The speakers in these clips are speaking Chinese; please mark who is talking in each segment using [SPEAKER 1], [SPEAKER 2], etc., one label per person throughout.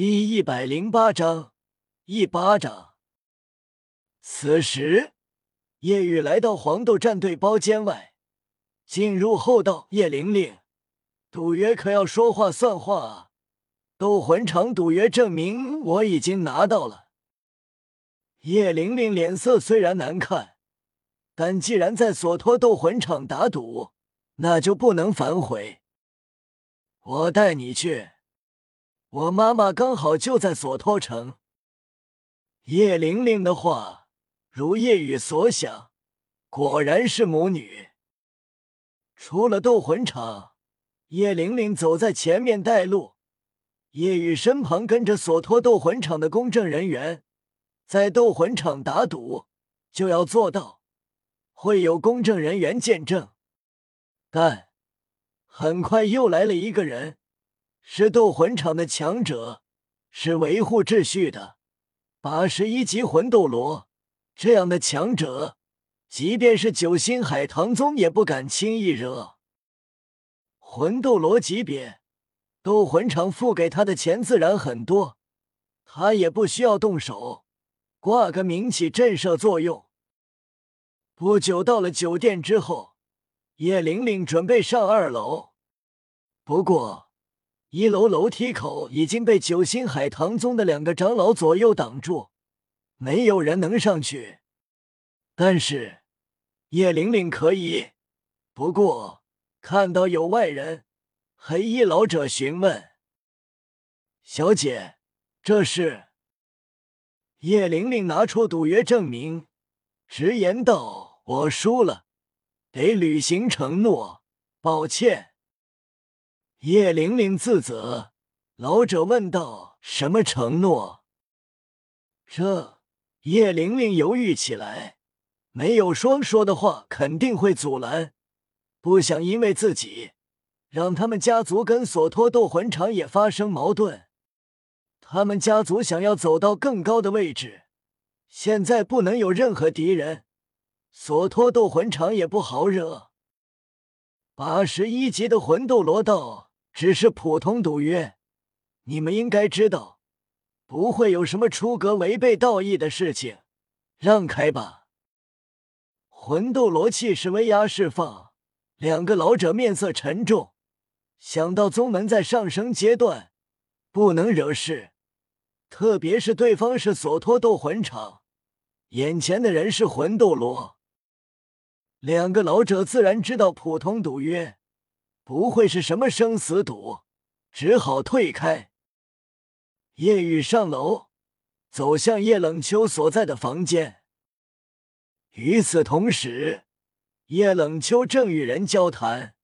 [SPEAKER 1] 第一百零八章一巴掌。此时，叶雨来到黄豆战队包间外，进入后道。叶玲玲，赌约可要说话算话啊！斗魂场赌约证明我已经拿到了。叶玲玲脸色虽然难看，但既然在索托斗魂场打赌，那就不能反悔。我带你去。我妈妈刚好就在索托城。叶玲玲的话如叶雨所想，果然是母女。出了斗魂场，叶玲玲走在前面带路，叶雨身旁跟着索托斗魂场的公证人员。在斗魂场打赌，就要做到会有公证人员见证。但很快又来了一个人。是斗魂场的强者，是维护秩序的八十一级魂斗罗。这样的强者，即便是九星海棠宗也不敢轻易惹。魂斗罗级别，斗魂场付给他的钱自然很多，他也不需要动手，挂个名起震慑作用。不久到了酒店之后，叶玲玲准备上二楼，不过。一楼楼梯口已经被九星海棠宗的两个长老左右挡住，没有人能上去。但是叶玲玲可以。不过看到有外人，黑衣老者询问：“小姐，这是？”叶玲玲拿出赌约证明，直言道：“我输了，得履行承诺，抱歉。”叶玲玲自责，老者问道：“什么承诺？”这叶玲玲犹豫起来，没有说说的话肯定会阻拦，不想因为自己让他们家族跟索托斗魂场也发生矛盾。他们家族想要走到更高的位置，现在不能有任何敌人，索托斗魂场也不好惹。八十一级的魂斗罗道。只是普通赌约，你们应该知道，不会有什么出格违背道义的事情。让开吧！魂斗罗气势威压释放，两个老者面色沉重。想到宗门在上升阶段，不能惹事，特别是对方是索托斗魂场，眼前的人是魂斗罗，两个老者自然知道普通赌约。不会是什么生死赌，只好退开。叶雨上楼，走向叶冷秋所在的房间。与此同时，叶冷秋正与人交谈。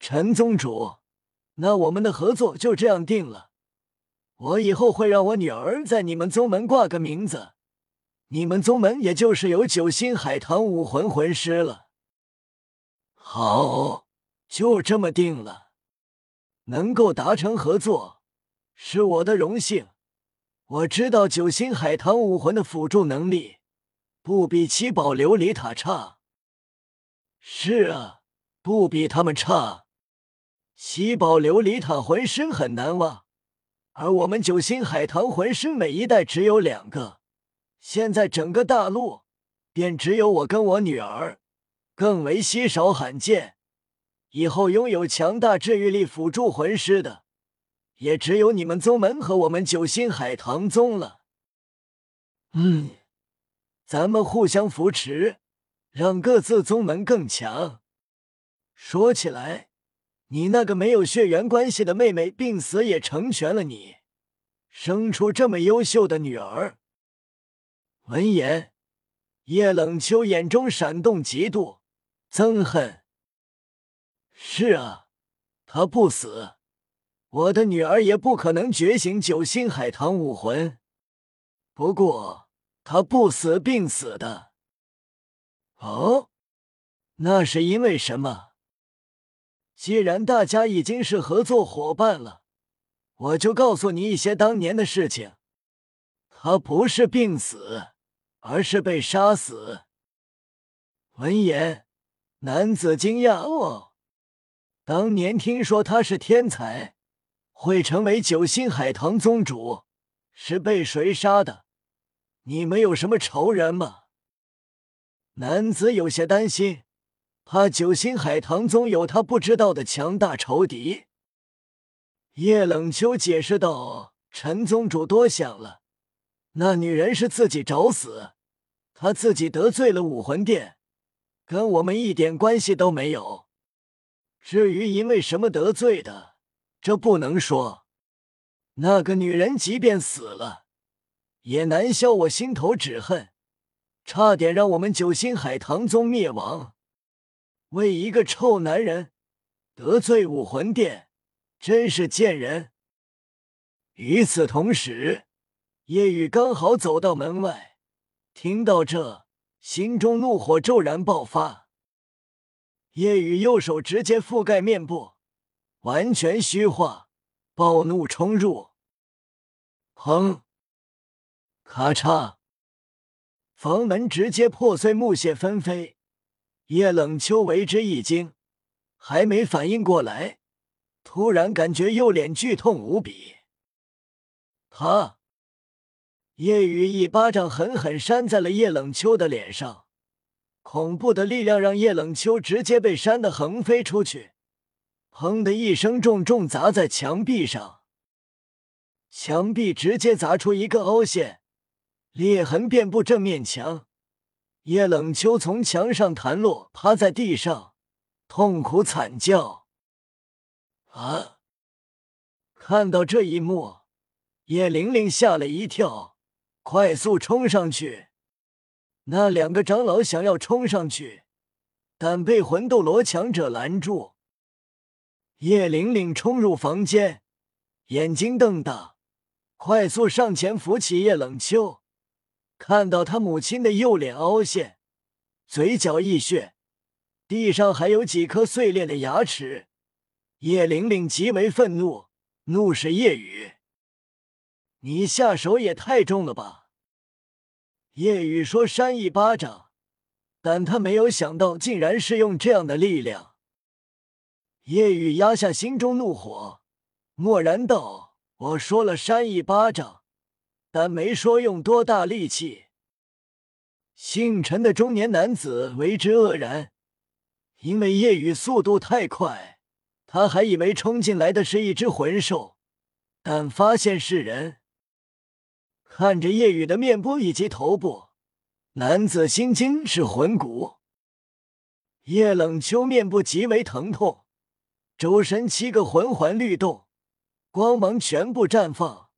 [SPEAKER 1] 陈宗主，那我们的合作就这样定了。我以后会让我女儿在你们宗门挂个名字，你们宗门也就是有九星海棠武魂魂师了。好。就这么定了，能够达成合作是我的荣幸。我知道九星海棠武魂的辅助能力不比七宝琉璃塔差。是啊，不比他们差。七宝琉璃塔魂师很难挖，而我们九星海棠魂师每一代只有两个，现在整个大陆便只有我跟我女儿，更为稀少罕见。以后拥有强大治愈力辅助魂师的，也只有你们宗门和我们九星海棠宗了。嗯，咱们互相扶持，让各自宗门更强。说起来，你那个没有血缘关系的妹妹病死，也成全了你，生出这么优秀的女儿。闻言，叶冷秋眼中闪动嫉妒、憎恨。是啊，他不死，我的女儿也不可能觉醒九星海棠武魂。不过他不死病死的。哦，那是因为什么？既然大家已经是合作伙伴了，我就告诉你一些当年的事情。他不是病死，而是被杀死。闻言，男子惊讶：“哦。”当年听说他是天才，会成为九星海棠宗主，是被谁杀的？你们有什么仇人吗？男子有些担心，怕九星海棠宗有他不知道的强大仇敌。叶冷秋解释道：“陈宗主多想了，那女人是自己找死，她自己得罪了武魂殿，跟我们一点关系都没有。至于因为什么得罪的，这不能说。那个女人即便死了。”也难消我心头之恨，差点让我们九星海棠宗灭亡。为一个臭男人得罪武魂殿，真是贱人。与此同时，夜雨刚好走到门外，听到这，心中怒火骤然爆发。叶雨右手直接覆盖面部，完全虚化，暴怒冲入，砰！咔嚓！房门直接破碎，木屑纷飞。叶冷秋为之一惊，还没反应过来，突然感觉右脸剧痛无比。他，叶雨一巴掌狠狠扇在了叶冷秋的脸上，恐怖的力量让叶冷秋直接被扇得横飞出去，砰的一声，重重砸在墙壁上，墙壁直接砸出一个凹陷。裂痕遍布正面墙，叶冷秋从墙上弹落，趴在地上，痛苦惨叫。啊！看到这一幕，叶玲玲吓了一跳，快速冲上去。那两个长老想要冲上去，但被魂斗罗强者拦住。叶玲玲冲入房间，眼睛瞪大，快速上前扶起叶冷秋。看到他母亲的右脸凹陷，嘴角溢血，地上还有几颗碎裂的牙齿，叶玲玲极为愤怒，怒视叶雨：“你下手也太重了吧！”叶雨说：“扇一巴掌。”但他没有想到，竟然是用这样的力量。叶雨压下心中怒火，默然道：“我说了扇一巴掌。”但没说用多大力气。姓陈的中年男子为之愕然，因为夜雨速度太快，他还以为冲进来的是一只魂兽，但发现是人。看着夜雨的面部以及头部，男子心惊是魂骨。叶冷秋面部极为疼痛，周身七个魂环律动，光芒全部绽放。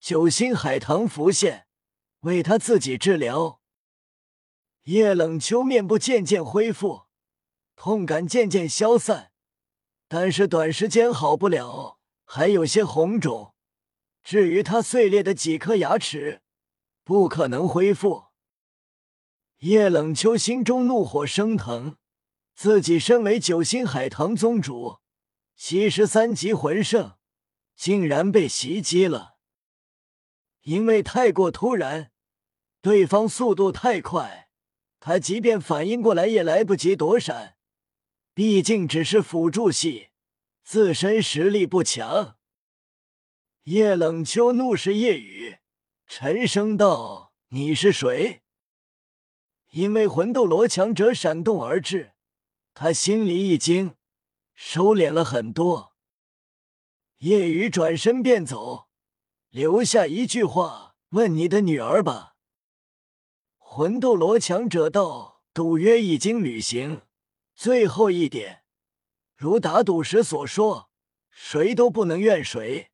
[SPEAKER 1] 九星海棠浮现，为他自己治疗。叶冷秋面部渐渐恢复，痛感渐渐消散，但是短时间好不了，还有些红肿。至于他碎裂的几颗牙齿，不可能恢复。叶冷秋心中怒火升腾，自己身为九星海棠宗主，七十三级魂圣，竟然被袭击了。因为太过突然，对方速度太快，他即便反应过来也来不及躲闪。毕竟只是辅助系，自身实力不强。叶冷秋怒视叶雨，沉声道：“你是谁？”因为魂斗罗强者闪动而至，他心里一惊，收敛了很多。叶雨转身便走。留下一句话，问你的女儿吧。魂斗罗强者道：“赌约已经履行，最后一点，如打赌时所说，谁都不能怨谁。”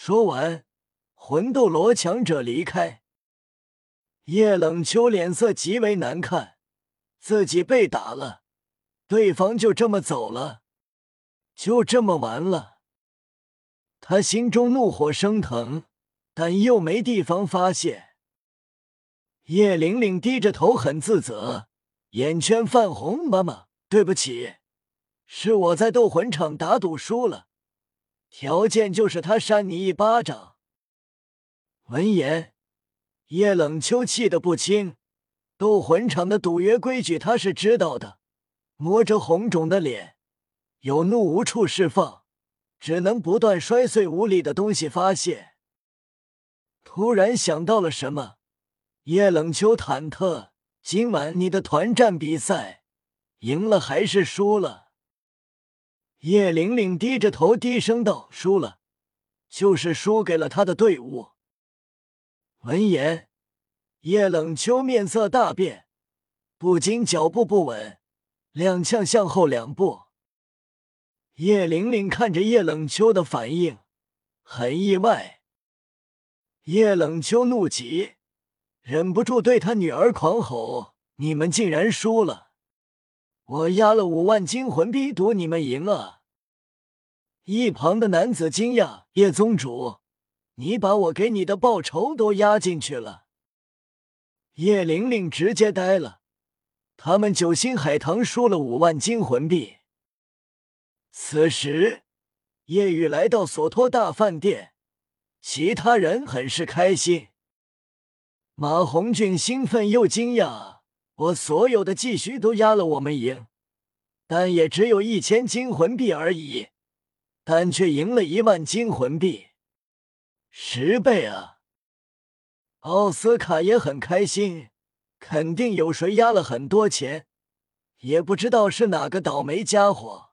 [SPEAKER 1] 说完，魂斗罗强者离开。叶冷秋脸色极为难看，自己被打了，对方就这么走了，就这么完了。他心中怒火升腾，但又没地方发泄。叶玲玲低着头，很自责，眼圈泛红：“妈妈，对不起，是我在斗魂场打赌输了，条件就是他扇你一巴掌。”闻言，叶冷秋气得不轻。斗魂场的赌约规矩他是知道的，摸着红肿的脸，有怒无处释放。只能不断摔碎屋里的东西发泄。突然想到了什么，叶冷秋忐忑：今晚你的团战比赛，赢了还是输了？叶玲玲低着头低声道：“输了，就是输给了他的队伍。”闻言，叶冷秋面色大变，不禁脚步不稳，踉跄向后两步。叶玲玲看着叶冷秋的反应，很意外。叶冷秋怒极，忍不住对他女儿狂吼：“你们竟然输了！我压了五万金魂币赌你们赢啊！”一旁的男子惊讶：“叶宗主，你把我给你的报酬都压进去了？”叶玲玲直接呆了。他们九星海棠输了五万金魂币。此时，叶雨来到索托大饭店，其他人很是开心。马红俊兴奋又惊讶：“我所有的积蓄都压了我们赢，但也只有一千金魂币而已，但却赢了一万金魂币，十倍啊！”奥斯卡也很开心，肯定有谁压了很多钱，也不知道是哪个倒霉家伙。